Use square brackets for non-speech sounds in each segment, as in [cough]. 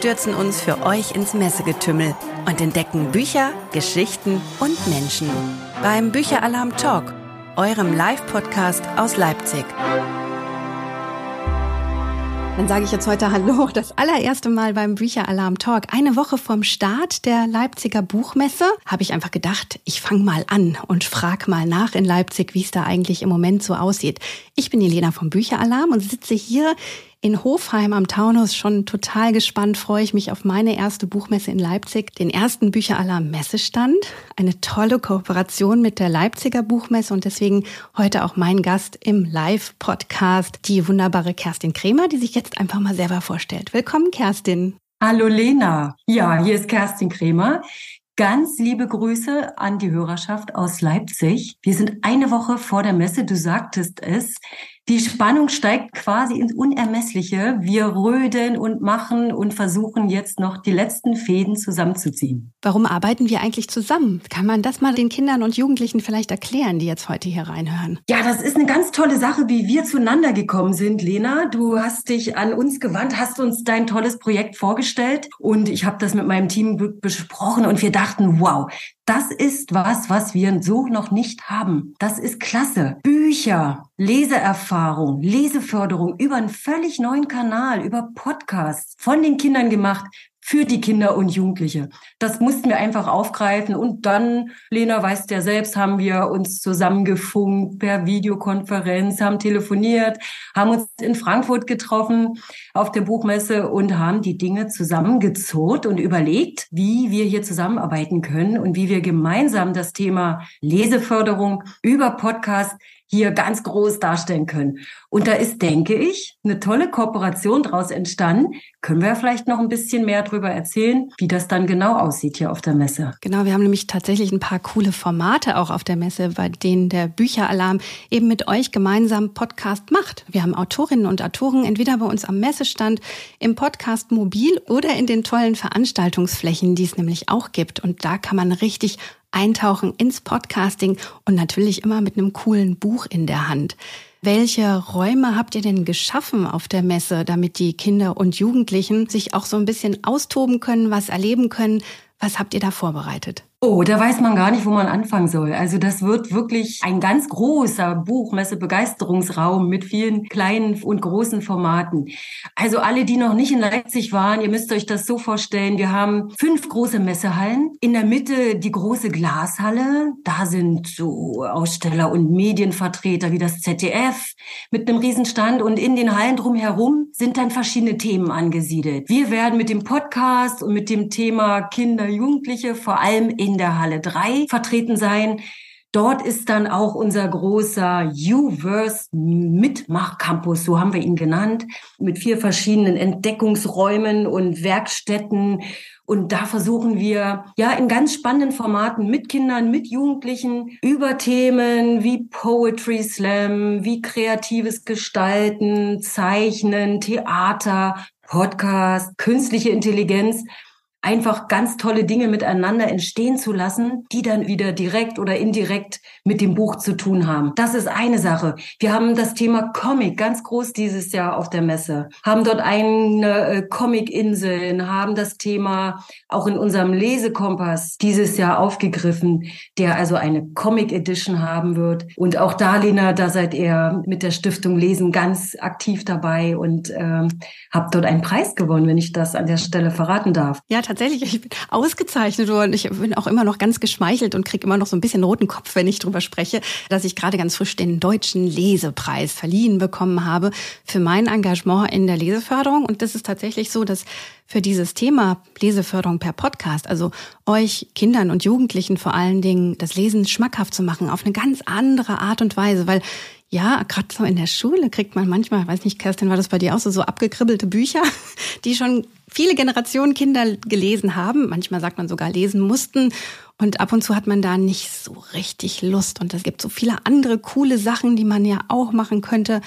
stürzen uns für euch ins Messegetümmel und entdecken Bücher, Geschichten und Menschen beim Bücheralarm Talk, eurem Live-Podcast aus Leipzig. Dann sage ich jetzt heute Hallo, das allererste Mal beim Bücheralarm Talk. Eine Woche vom Start der Leipziger Buchmesse habe ich einfach gedacht, ich fange mal an und frage mal nach in Leipzig, wie es da eigentlich im Moment so aussieht. Ich bin Jelena vom Bücheralarm und sitze hier in Hofheim am Taunus schon total gespannt, freue ich mich auf meine erste Buchmesse in Leipzig, den ersten Bücheralarm Messestand, eine tolle Kooperation mit der Leipziger Buchmesse und deswegen heute auch mein Gast im Live-Podcast, die wunderbare Kerstin Kremer, die sich jetzt einfach mal selber vorstellt. Willkommen, Kerstin. Hallo Lena. Ja, hier ist Kerstin Kremer. Ganz liebe Grüße an die Hörerschaft aus Leipzig. Wir sind eine Woche vor der Messe, du sagtest es. Die Spannung steigt quasi ins Unermessliche. Wir röden und machen und versuchen jetzt noch die letzten Fäden zusammenzuziehen. Warum arbeiten wir eigentlich zusammen? Kann man das mal den Kindern und Jugendlichen vielleicht erklären, die jetzt heute hier reinhören? Ja, das ist eine ganz tolle Sache, wie wir zueinander gekommen sind, Lena. Du hast dich an uns gewandt, hast uns dein tolles Projekt vorgestellt und ich habe das mit meinem Team besprochen und wir dachten, wow, das ist was, was wir so noch nicht haben. Das ist klasse. Bücher, Leseerfahrung, Leseförderung über einen völlig neuen Kanal, über Podcasts von den Kindern gemacht, für die Kinder und Jugendliche. Das mussten wir einfach aufgreifen. Und dann, Lena weiß ja selbst, haben wir uns zusammengefunkt per Videokonferenz, haben telefoniert, haben uns in Frankfurt getroffen auf der Buchmesse und haben die Dinge zusammengezurrt und überlegt, wie wir hier zusammenarbeiten können und wie wir gemeinsam das Thema Leseförderung über Podcast hier ganz groß darstellen können. Und da ist, denke ich, eine tolle Kooperation daraus entstanden. Können wir vielleicht noch ein bisschen mehr darüber erzählen, wie das dann genau aussieht hier auf der Messe? Genau, wir haben nämlich tatsächlich ein paar coole Formate auch auf der Messe, bei denen der Bücheralarm eben mit euch gemeinsam Podcast macht. Wir haben Autorinnen und Autoren entweder bei uns am Messestand, im Podcast mobil oder in den tollen Veranstaltungsflächen, die es nämlich auch gibt. Und da kann man richtig eintauchen ins Podcasting und natürlich immer mit einem coolen Buch in der Hand. Welche Räume habt ihr denn geschaffen auf der Messe, damit die Kinder und Jugendlichen sich auch so ein bisschen austoben können, was erleben können? Was habt ihr da vorbereitet? Oh, da weiß man gar nicht, wo man anfangen soll. Also das wird wirklich ein ganz großer Buchmesse-Begeisterungsraum mit vielen kleinen und großen Formaten. Also alle, die noch nicht in Leipzig waren, ihr müsst euch das so vorstellen. Wir haben fünf große Messehallen. In der Mitte die große Glashalle. Da sind so Aussteller und Medienvertreter wie das ZDF mit einem Riesenstand. Und in den Hallen drumherum sind dann verschiedene Themen angesiedelt. Wir werden mit dem Podcast und mit dem Thema Kinder, Jugendliche vor allem in in der Halle 3 vertreten sein. Dort ist dann auch unser großer U-Verse Mitmach-Campus, so haben wir ihn genannt, mit vier verschiedenen Entdeckungsräumen und Werkstätten. Und da versuchen wir ja in ganz spannenden Formaten mit Kindern, mit Jugendlichen über Themen wie Poetry Slam, wie kreatives Gestalten, Zeichnen, Theater, Podcast, künstliche Intelligenz einfach ganz tolle Dinge miteinander entstehen zu lassen, die dann wieder direkt oder indirekt mit dem Buch zu tun haben. Das ist eine Sache. Wir haben das Thema Comic ganz groß dieses Jahr auf der Messe, haben dort eine äh, Comic-Inseln, haben das Thema auch in unserem Lesekompass dieses Jahr aufgegriffen, der also eine Comic Edition haben wird. Und auch da, Lena, da seid ihr mit der Stiftung Lesen ganz aktiv dabei und ähm, habt dort einen Preis gewonnen, wenn ich das an der Stelle verraten darf. Ja, tatsächlich, ich bin ausgezeichnet worden. Ich bin auch immer noch ganz geschmeichelt und kriege immer noch so ein bisschen roten Kopf, wenn ich drüber spreche, dass ich gerade ganz frisch den Deutschen Lesepreis verliehen bekommen habe für mein Engagement in der Leseförderung. Und das ist tatsächlich so, dass für dieses Thema Leseförderung per Podcast, also euch Kindern und Jugendlichen vor allen Dingen das Lesen schmackhaft zu machen, auf eine ganz andere Art und Weise, weil ja, gerade so in der Schule kriegt man manchmal, weiß nicht, Kerstin, war das bei dir auch so, so abgekribbelte Bücher, [laughs] die schon viele Generationen Kinder gelesen haben. Manchmal sagt man sogar lesen mussten. Und ab und zu hat man da nicht so richtig Lust. Und es gibt so viele andere coole Sachen, die man ja auch machen könnte.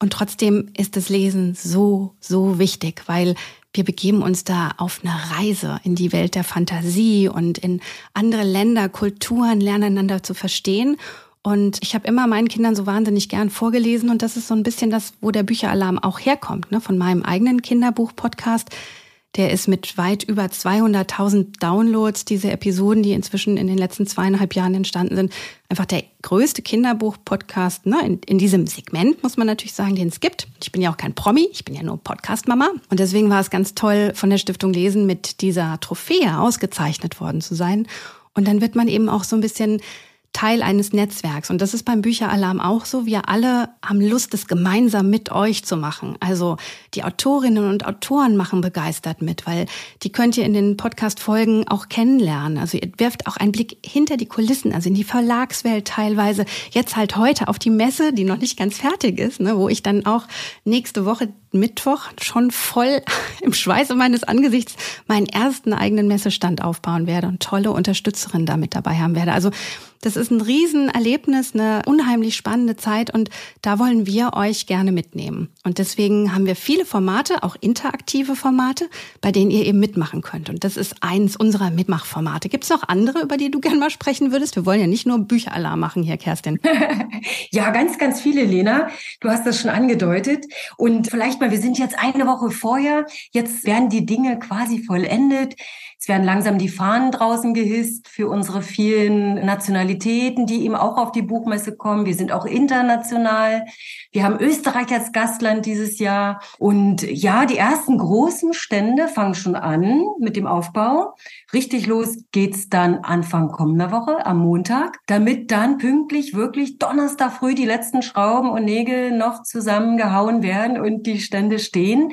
Und trotzdem ist das Lesen so, so wichtig, weil wir begeben uns da auf eine Reise in die Welt der Fantasie und in andere Länder, Kulturen, lernen einander zu verstehen. Und ich habe immer meinen Kindern so wahnsinnig gern vorgelesen und das ist so ein bisschen das, wo der Bücheralarm auch herkommt, ne? von meinem eigenen Kinderbuch-Podcast der ist mit weit über 200.000 Downloads, diese Episoden, die inzwischen in den letzten zweieinhalb Jahren entstanden sind, einfach der größte Kinderbuch-Podcast ne, in, in diesem Segment, muss man natürlich sagen, den es gibt. Ich bin ja auch kein Promi, ich bin ja nur Podcast-Mama. Und deswegen war es ganz toll, von der Stiftung Lesen mit dieser Trophäe ausgezeichnet worden zu sein. Und dann wird man eben auch so ein bisschen Teil eines Netzwerks. Und das ist beim Bücheralarm auch so. Wir alle haben Lust, das gemeinsam mit euch zu machen. Also die Autorinnen und Autoren machen begeistert mit, weil die könnt ihr in den Podcast-Folgen auch kennenlernen. Also ihr werft auch einen Blick hinter die Kulissen, also in die Verlagswelt teilweise. Jetzt halt heute auf die Messe, die noch nicht ganz fertig ist, ne, wo ich dann auch nächste Woche Mittwoch schon voll [laughs] im Schweiße meines Angesichts meinen ersten eigenen Messestand aufbauen werde und tolle Unterstützerinnen damit dabei haben werde. Also das ist ein Riesenerlebnis, eine unheimlich spannende Zeit und da wollen wir euch gerne mitnehmen. Und deswegen haben wir viele Formate, auch interaktive Formate, bei denen ihr eben mitmachen könnt. Und das ist eins unserer Mitmachformate. Gibt es noch andere, über die du gerne mal sprechen würdest? Wir wollen ja nicht nur Bücheralarm machen hier, Kerstin. [laughs] ja, ganz, ganz viele, Lena. Du hast das schon angedeutet. Und vielleicht mal, wir sind jetzt eine Woche vorher. Jetzt werden die Dinge quasi vollendet. Es werden langsam die Fahnen draußen gehisst für unsere vielen Nationalitäten, die eben auch auf die Buchmesse kommen. Wir sind auch international. Wir haben Österreich als Gastland dieses Jahr. Und ja, die ersten großen Stände fangen schon an mit dem Aufbau. Richtig los geht's dann Anfang kommender Woche am Montag, damit dann pünktlich wirklich Donnerstag früh die letzten Schrauben und Nägel noch zusammengehauen werden und die Stände stehen.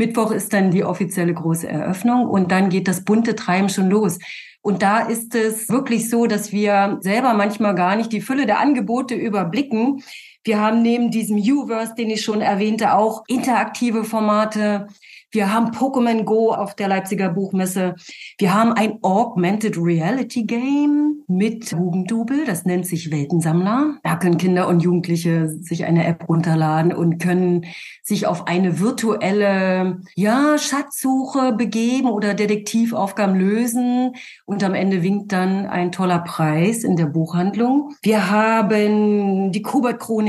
Mittwoch ist dann die offizielle große Eröffnung und dann geht das bunte Treiben schon los. Und da ist es wirklich so, dass wir selber manchmal gar nicht die Fülle der Angebote überblicken. Wir haben neben diesem U-Verse, den ich schon erwähnte, auch interaktive Formate. Wir haben Pokémon Go auf der Leipziger Buchmesse. Wir haben ein Augmented Reality Game mit Hugendubel. Das nennt sich Weltensammler. Da können Kinder und Jugendliche sich eine App runterladen und können sich auf eine virtuelle, ja, Schatzsuche begeben oder Detektivaufgaben lösen. Und am Ende winkt dann ein toller Preis in der Buchhandlung. Wir haben die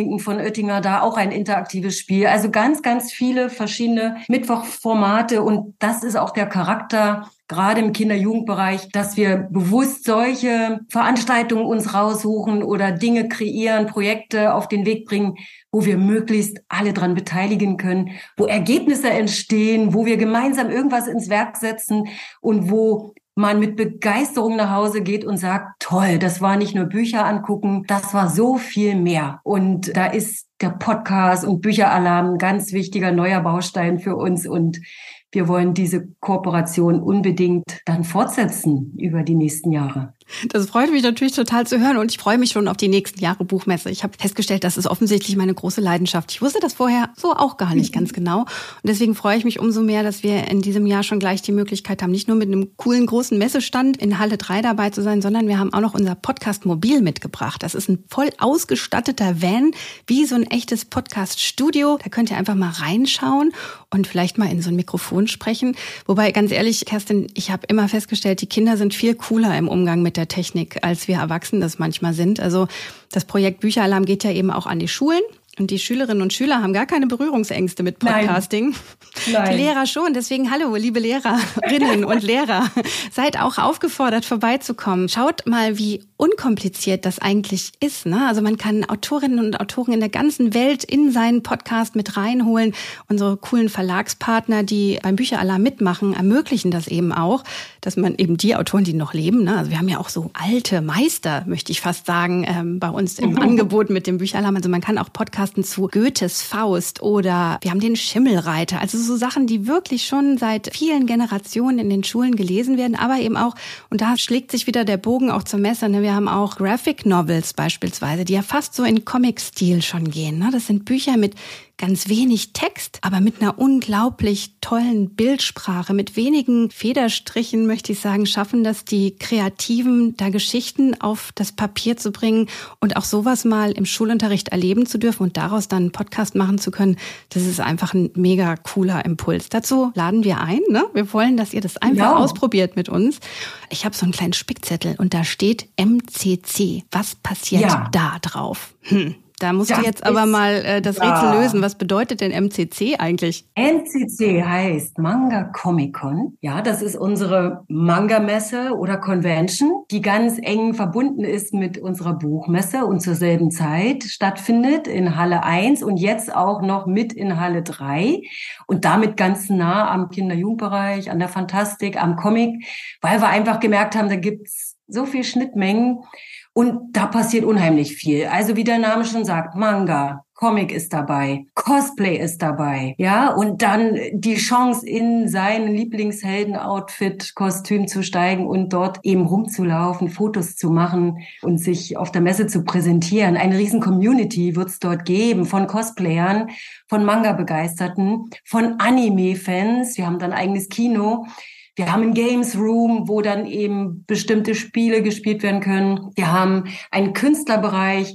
Kubert-Chroniken von Oettinger, da auch ein interaktives Spiel. Also ganz, ganz viele verschiedene Mittwoch Formate und das ist auch der Charakter gerade im Kinder-Jugendbereich, dass wir bewusst solche Veranstaltungen uns raussuchen oder Dinge kreieren, Projekte auf den Weg bringen, wo wir möglichst alle dran beteiligen können, wo Ergebnisse entstehen, wo wir gemeinsam irgendwas ins Werk setzen und wo man mit Begeisterung nach Hause geht und sagt, toll, das war nicht nur Bücher angucken, das war so viel mehr. Und da ist der Podcast und Bücheralarm ein ganz wichtiger neuer Baustein für uns und wir wollen diese Kooperation unbedingt dann fortsetzen über die nächsten Jahre. Das freut mich natürlich total zu hören und ich freue mich schon auf die nächsten Jahre Buchmesse. Ich habe festgestellt, das ist offensichtlich meine große Leidenschaft. Ich wusste das vorher so auch gar nicht ganz genau und deswegen freue ich mich umso mehr, dass wir in diesem Jahr schon gleich die Möglichkeit haben, nicht nur mit einem coolen großen Messestand in Halle 3 dabei zu sein, sondern wir haben auch noch unser Podcast Mobil mitgebracht. Das ist ein voll ausgestatteter Van, wie so ein echtes Podcast Studio. Da könnt ihr einfach mal reinschauen und vielleicht mal in so ein Mikrofon sprechen. Wobei ganz ehrlich, Kerstin, ich habe immer festgestellt, die Kinder sind viel cooler im Umgang mit der Technik, als wir Erwachsenen das manchmal sind. Also das Projekt Bücheralarm geht ja eben auch an die Schulen. Und die Schülerinnen und Schüler haben gar keine Berührungsängste mit Podcasting. Nein. Nein. Die Lehrer schon. Deswegen hallo, liebe Lehrerinnen und Lehrer. [laughs] Seid auch aufgefordert, vorbeizukommen. Schaut mal, wie unkompliziert das eigentlich ist. Ne? Also man kann Autorinnen und Autoren in der ganzen Welt in seinen Podcast mit reinholen. Unsere coolen Verlagspartner, die beim Bücheralarm mitmachen, ermöglichen das eben auch, dass man eben die Autoren, die noch leben, ne? also wir haben ja auch so alte Meister, möchte ich fast sagen, ähm, bei uns im [laughs] Angebot mit dem Bücheralarm. Also man kann auch Podcasts Podcasten zu Goethes Faust oder wir haben den Schimmelreiter. Also so Sachen, die wirklich schon seit vielen Generationen in den Schulen gelesen werden, aber eben auch, und da schlägt sich wieder der Bogen auch zur Messe, ne? wir haben auch Graphic Novels beispielsweise, die ja fast so in Comic-Stil schon gehen. Ne? Das sind Bücher mit ganz wenig Text, aber mit einer unglaublich tollen Bildsprache, mit wenigen Federstrichen, möchte ich sagen, schaffen das die Kreativen, da Geschichten auf das Papier zu bringen und auch sowas mal im Schulunterricht erleben zu dürfen und daraus dann einen Podcast machen zu können. Das ist einfach ein mega cooler Impuls. Dazu laden wir ein. Ne? Wir wollen, dass ihr das einfach ja. ausprobiert mit uns. Ich habe so einen kleinen Spickzettel und da steht MCC. Was passiert ja. da drauf? Hm. Da musst das du jetzt aber mal äh, das ja. Rätsel lösen. Was bedeutet denn MCC eigentlich? MCC heißt Manga Comic Con. Ja, das ist unsere Manga-Messe oder Convention, die ganz eng verbunden ist mit unserer Buchmesse und zur selben Zeit stattfindet in Halle 1 und jetzt auch noch mit in Halle 3 und damit ganz nah am Kinder-Jugendbereich, an der Fantastik, am Comic, weil wir einfach gemerkt haben, da gibt's so viel Schnittmengen und da passiert unheimlich viel. Also wie der Name schon sagt, Manga, Comic ist dabei, Cosplay ist dabei, ja, und dann die Chance in sein Lieblingshelden-Outfit, Kostüm zu steigen und dort eben rumzulaufen, Fotos zu machen und sich auf der Messe zu präsentieren. Eine riesen Community wird es dort geben von Cosplayern, von Manga-Begeisterten, von Anime-Fans. Wir haben dann eigenes Kino. Wir haben ein Games Room, wo dann eben bestimmte Spiele gespielt werden können. Wir haben einen Künstlerbereich.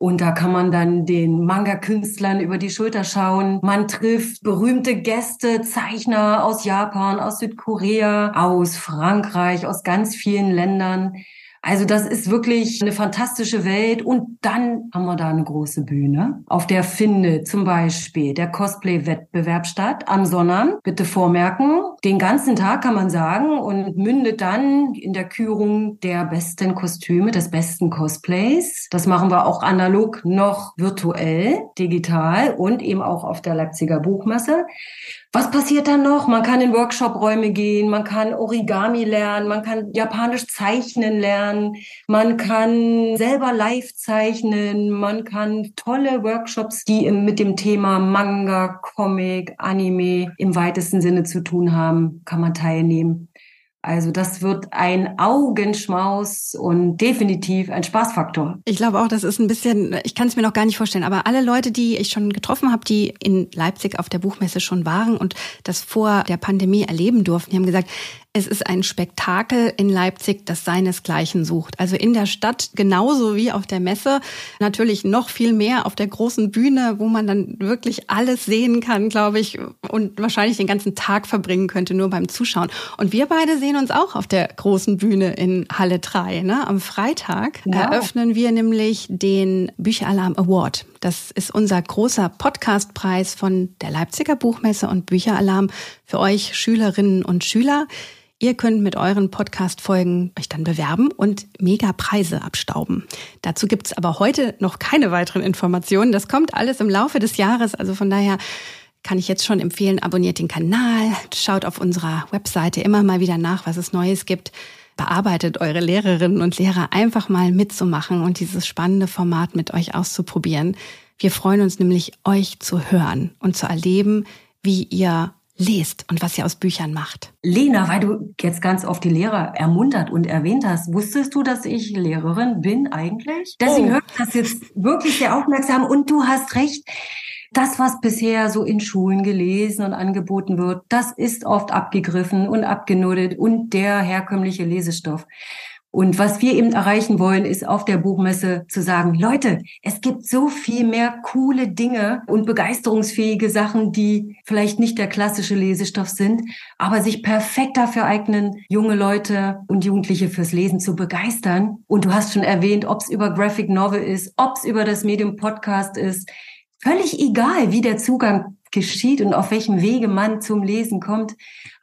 Und da kann man dann den Manga-Künstlern über die Schulter schauen. Man trifft berühmte Gäste, Zeichner aus Japan, aus Südkorea, aus Frankreich, aus ganz vielen Ländern. Also das ist wirklich eine fantastische Welt. Und dann haben wir da eine große Bühne, auf der findet zum Beispiel der Cosplay-Wettbewerb statt am Sonnabend. Bitte vormerken, den ganzen Tag kann man sagen und mündet dann in der Kürung der besten Kostüme, des besten Cosplays. Das machen wir auch analog noch virtuell, digital und eben auch auf der Leipziger Buchmesse. Was passiert dann noch? Man kann in Workshop-Räume gehen, man kann Origami lernen, man kann japanisch zeichnen lernen, man kann selber live zeichnen, man kann tolle Workshops, die mit dem Thema Manga, Comic, Anime im weitesten Sinne zu tun haben, kann man teilnehmen. Also das wird ein Augenschmaus und definitiv ein Spaßfaktor. Ich glaube auch, das ist ein bisschen, ich kann es mir noch gar nicht vorstellen, aber alle Leute, die ich schon getroffen habe, die in Leipzig auf der Buchmesse schon waren und das vor der Pandemie erleben durften, die haben gesagt, es ist ein Spektakel in Leipzig, das seinesgleichen sucht. Also in der Stadt genauso wie auf der Messe. Natürlich noch viel mehr auf der großen Bühne, wo man dann wirklich alles sehen kann, glaube ich, und wahrscheinlich den ganzen Tag verbringen könnte, nur beim Zuschauen. Und wir beide sehen uns auch auf der großen Bühne in Halle 3. Ne? Am Freitag wow. eröffnen wir nämlich den Bücheralarm Award. Das ist unser großer Podcastpreis von der Leipziger Buchmesse und Bücheralarm für euch Schülerinnen und Schüler. Ihr könnt mit euren Podcast-Folgen euch dann bewerben und mega Preise abstauben. Dazu gibt's aber heute noch keine weiteren Informationen. Das kommt alles im Laufe des Jahres. Also von daher kann ich jetzt schon empfehlen, abonniert den Kanal, schaut auf unserer Webseite immer mal wieder nach, was es Neues gibt. Bearbeitet eure Lehrerinnen und Lehrer einfach mal mitzumachen und dieses spannende Format mit euch auszuprobieren. Wir freuen uns nämlich, euch zu hören und zu erleben, wie ihr lest und was ihr aus Büchern macht. Lena, weil du jetzt ganz oft die Lehrer ermuntert und erwähnt hast, wusstest du, dass ich Lehrerin bin eigentlich? Deswegen oh. höre ich das jetzt wirklich sehr aufmerksam und du hast recht. Das, was bisher so in Schulen gelesen und angeboten wird, das ist oft abgegriffen und abgenuddelt und der herkömmliche Lesestoff. Und was wir eben erreichen wollen, ist auf der Buchmesse zu sagen, Leute, es gibt so viel mehr coole Dinge und begeisterungsfähige Sachen, die vielleicht nicht der klassische Lesestoff sind, aber sich perfekt dafür eignen, junge Leute und Jugendliche fürs Lesen zu begeistern. Und du hast schon erwähnt, ob es über Graphic Novel ist, ob es über das Medium Podcast ist. Völlig egal, wie der Zugang geschieht und auf welchem Wege man zum Lesen kommt.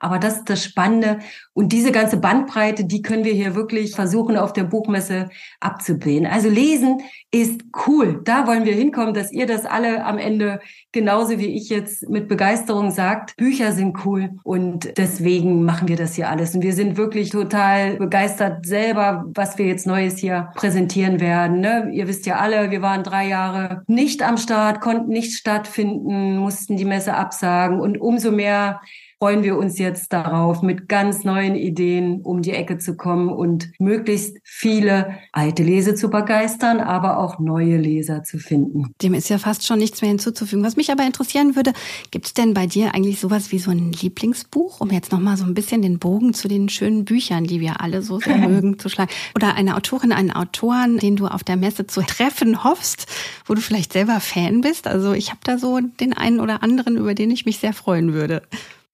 Aber das ist das Spannende. Und diese ganze Bandbreite, die können wir hier wirklich versuchen, auf der Buchmesse abzubilden. Also lesen ist cool. Da wollen wir hinkommen, dass ihr das alle am Ende genauso wie ich jetzt mit Begeisterung sagt. Bücher sind cool. Und deswegen machen wir das hier alles. Und wir sind wirklich total begeistert selber, was wir jetzt Neues hier präsentieren werden. Ne? Ihr wisst ja alle, wir waren drei Jahre nicht am Start, konnten nicht stattfinden, mussten die Messe absagen. Und umso mehr freuen wir uns jetzt darauf, mit ganz neuen Ideen um die Ecke zu kommen und möglichst viele alte Leser zu begeistern, aber auch neue Leser zu finden. Dem ist ja fast schon nichts mehr hinzuzufügen. Was mich aber interessieren würde, gibt es denn bei dir eigentlich sowas wie so ein Lieblingsbuch, um jetzt nochmal so ein bisschen den Bogen zu den schönen Büchern, die wir alle so sehr [laughs] mögen, zu schlagen? Oder eine Autorin, einen Autoren, den du auf der Messe zu treffen hoffst, wo du vielleicht selber Fan bist? Also ich habe da so den einen oder anderen, über den ich mich sehr freuen würde.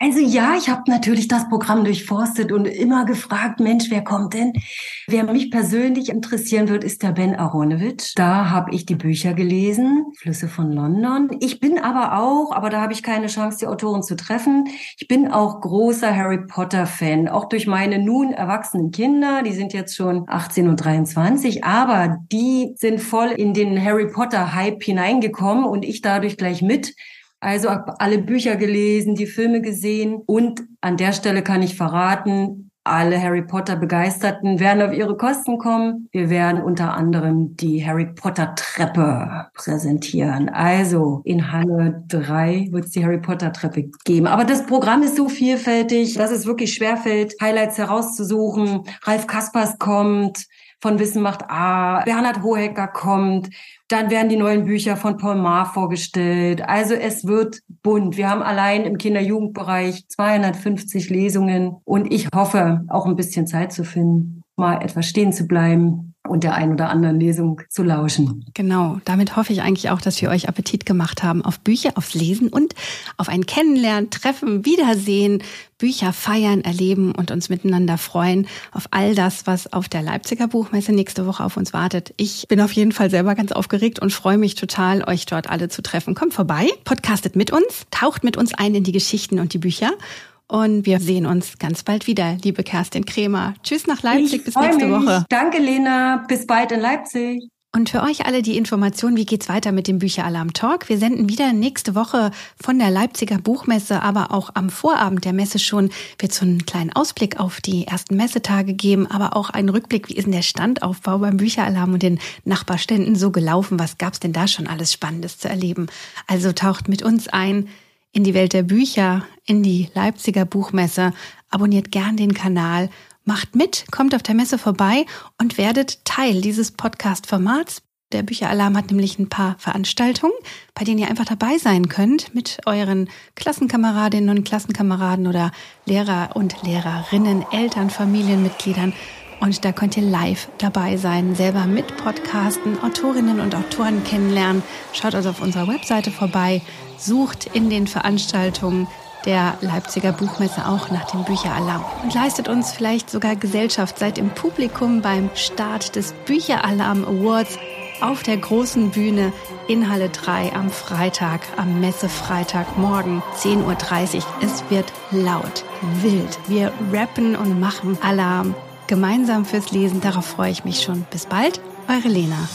Also ja, ich habe natürlich das Programm durchforstet und immer gefragt, Mensch, wer kommt denn? Wer mich persönlich interessieren wird, ist der Ben Aronovich. Da habe ich die Bücher gelesen, Flüsse von London. Ich bin aber auch, aber da habe ich keine Chance, die Autoren zu treffen. Ich bin auch großer Harry Potter-Fan, auch durch meine nun erwachsenen Kinder. Die sind jetzt schon 18 und 23, aber die sind voll in den Harry Potter-Hype hineingekommen und ich dadurch gleich mit. Also alle Bücher gelesen, die Filme gesehen und an der Stelle kann ich verraten, alle Harry Potter Begeisterten werden auf ihre Kosten kommen. Wir werden unter anderem die Harry Potter Treppe präsentieren. Also in Halle 3 wird es die Harry Potter Treppe geben. Aber das Programm ist so vielfältig, dass es wirklich schwerfällt, Highlights herauszusuchen. Ralf Kaspers kommt, von Wissen macht A, Bernhard Hohecker kommt, dann werden die neuen Bücher von Paul Maar vorgestellt. Also es wird bunt. Wir haben allein im Kinder-Jugendbereich 250 Lesungen und ich hoffe, auch ein bisschen Zeit zu finden, mal etwas stehen zu bleiben und der ein oder anderen Lesung zu lauschen. Genau, damit hoffe ich eigentlich auch, dass wir euch Appetit gemacht haben auf Bücher, aufs Lesen und auf ein Kennenlernen, Treffen, Wiedersehen, Bücher feiern, erleben und uns miteinander freuen auf all das, was auf der Leipziger Buchmesse nächste Woche auf uns wartet. Ich bin auf jeden Fall selber ganz aufgeregt und freue mich total, euch dort alle zu treffen. Kommt vorbei, podcastet mit uns, taucht mit uns ein in die Geschichten und die Bücher und wir sehen uns ganz bald wieder, liebe Kerstin Kremer. Tschüss nach Leipzig, ich bis nächste mich. Woche. Danke, Lena. Bis bald in Leipzig. Und für euch alle die Information, wie geht's weiter mit dem Bücheralarm Talk? Wir senden wieder nächste Woche von der Leipziger Buchmesse, aber auch am Vorabend der Messe schon wird so einen kleinen Ausblick auf die ersten Messetage geben, aber auch einen Rückblick, wie ist denn der Standaufbau beim Bücheralarm und den Nachbarständen so gelaufen? Was gab's denn da schon alles Spannendes zu erleben? Also taucht mit uns ein in die Welt der Bücher, in die Leipziger Buchmesse. Abonniert gern den Kanal, macht mit, kommt auf der Messe vorbei und werdet Teil dieses Podcast-Formats. Der Bücheralarm hat nämlich ein paar Veranstaltungen, bei denen ihr einfach dabei sein könnt mit euren Klassenkameradinnen und Klassenkameraden oder Lehrer und Lehrerinnen, Eltern, Familienmitgliedern. Und da könnt ihr live dabei sein, selber mit Podcasten, Autorinnen und Autoren kennenlernen. Schaut also auf unserer Webseite vorbei, sucht in den Veranstaltungen der Leipziger Buchmesse auch nach dem Bücheralarm und leistet uns vielleicht sogar Gesellschaft. Seid im Publikum beim Start des Bücheralarm Awards auf der großen Bühne in Halle 3 am Freitag, am Messefreitag morgen 10.30 Uhr. Es wird laut, wild. Wir rappen und machen Alarm gemeinsam fürs Lesen. Darauf freue ich mich schon. Bis bald, eure Lena.